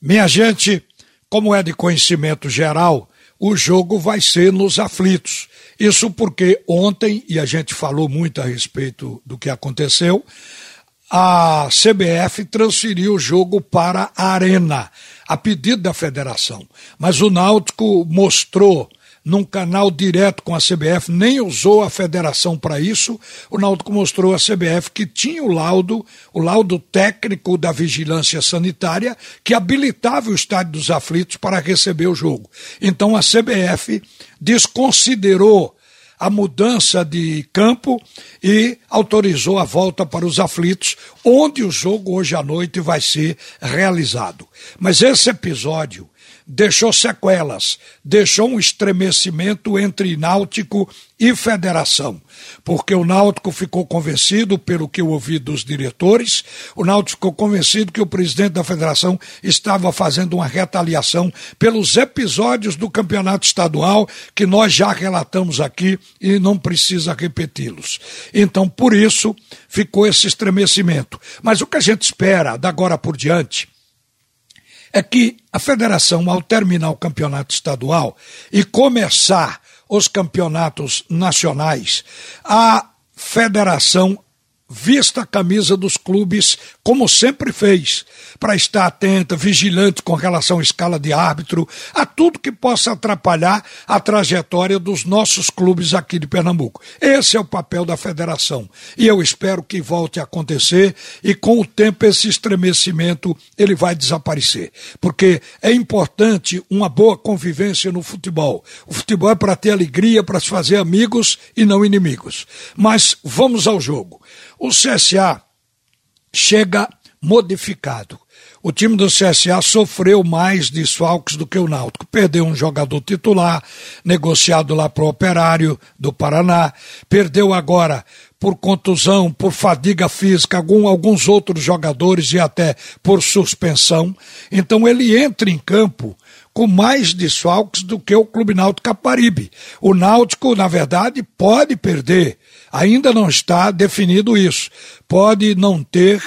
Minha gente, como é de conhecimento geral, o jogo vai ser nos aflitos. Isso porque ontem, e a gente falou muito a respeito do que aconteceu, a CBF transferiu o jogo para a Arena, a pedido da federação. Mas o Náutico mostrou num canal direto com a CBF, nem usou a federação para isso. O Náutico mostrou à CBF que tinha o laudo, o laudo técnico da vigilância sanitária, que habilitava o Estádio dos Aflitos para receber o jogo. Então a CBF desconsiderou a mudança de campo e autorizou a volta para os aflitos, onde o jogo hoje à noite vai ser realizado. Mas esse episódio deixou sequelas, deixou um estremecimento entre Náutico e Federação, porque o Náutico ficou convencido, pelo que eu ouvi dos diretores, o Náutico ficou convencido que o presidente da Federação estava fazendo uma retaliação pelos episódios do campeonato estadual que nós já relatamos aqui e não precisa repeti-los. Então, por isso, ficou esse estremecimento. Mas o que a gente espera da agora por diante é que a federação, ao terminar o campeonato estadual e começar os campeonatos nacionais, a federação vista a camisa dos clubes como sempre fez, para estar atenta, vigilante com relação à escala de árbitro, a tudo que possa atrapalhar a trajetória dos nossos clubes aqui de Pernambuco. Esse é o papel da federação e eu espero que volte a acontecer e com o tempo esse estremecimento ele vai desaparecer, porque é importante uma boa convivência no futebol. O futebol é para ter alegria, para se fazer amigos e não inimigos. Mas vamos ao jogo. O CSA chega modificado. O time do CSA sofreu mais desfalques do que o Náutico. Perdeu um jogador titular, negociado lá para o Operário do Paraná. Perdeu agora por contusão, por fadiga física, algum, alguns outros jogadores e até por suspensão. Então ele entra em campo com mais desfalques do que o Clube Náutico Caparibe. O Náutico, na verdade, pode perder Ainda não está definido isso. Pode não ter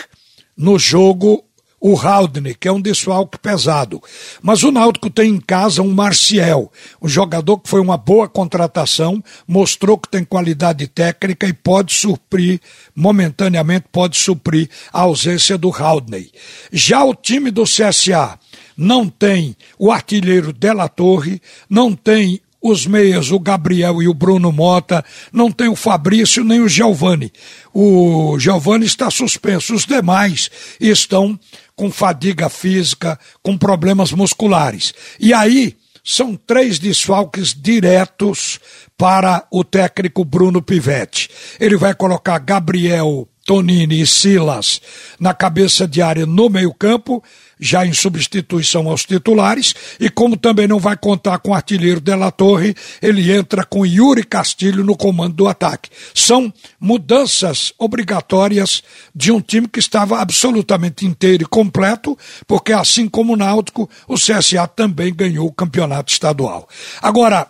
no jogo o Haldane, que é um desfalque pesado. Mas o Náutico tem em casa um Marcial, um jogador que foi uma boa contratação, mostrou que tem qualidade técnica e pode suprir, momentaneamente pode suprir a ausência do Haldane. Já o time do CSA não tem o artilheiro Della Torre, não tem os meias, o Gabriel e o Bruno Mota, não tem o Fabrício nem o Giovani. O Giovani está suspenso, os demais estão com fadiga física, com problemas musculares. E aí são três desfalques diretos para o técnico Bruno Pivetti. Ele vai colocar Gabriel Tonini e Silas na cabeça de área no meio-campo, já em substituição aos titulares, e como também não vai contar com o artilheiro Della Torre, ele entra com Yuri Castilho no comando do ataque. São mudanças obrigatórias de um time que estava absolutamente inteiro e completo, porque assim como o Náutico, o CSA também ganhou o campeonato estadual. Agora,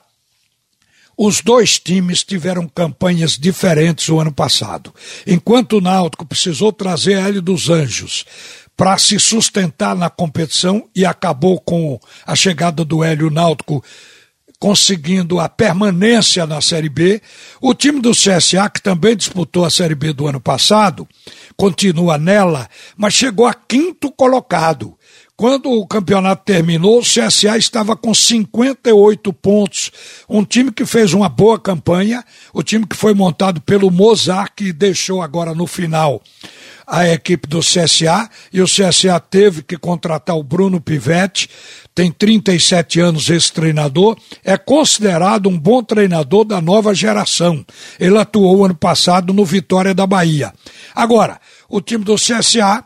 os dois times tiveram campanhas diferentes o ano passado. Enquanto o Náutico precisou trazer Hélio dos Anjos para se sustentar na competição e acabou com a chegada do Hélio Náutico conseguindo a permanência na Série B. O time do CSA, que também disputou a Série B do ano passado, continua nela, mas chegou a quinto colocado. Quando o campeonato terminou, o CSA estava com 58 pontos. Um time que fez uma boa campanha, o time que foi montado pelo Mozart, que deixou agora no final a equipe do CSA, e o CSA teve que contratar o Bruno Pivetti, tem 37 anos esse treinador, é considerado um bom treinador da nova geração. Ele atuou ano passado no Vitória da Bahia. Agora, o time do CSA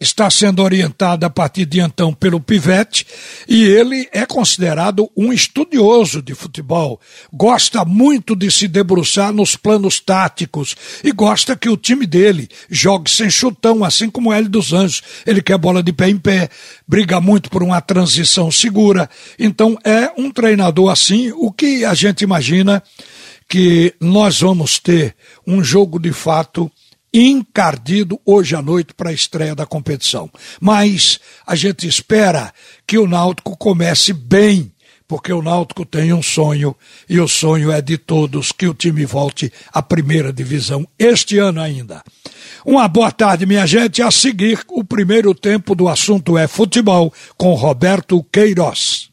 está sendo orientado a partir de então pelo Pivete e ele é considerado um estudioso de futebol. Gosta muito de se debruçar nos planos táticos e gosta que o time dele jogue sem chutão, assim como Hélio dos Anjos. Ele quer bola de pé em pé, briga muito por uma transição segura. Então é um treinador assim, o que a gente imagina que nós vamos ter um jogo de fato encardido hoje à noite para a estreia da competição. Mas a gente espera que o Náutico comece bem, porque o Náutico tem um sonho e o sonho é de todos que o time volte à primeira divisão este ano ainda. Uma boa tarde, minha gente. A seguir, o primeiro tempo do assunto é futebol com Roberto Queiroz.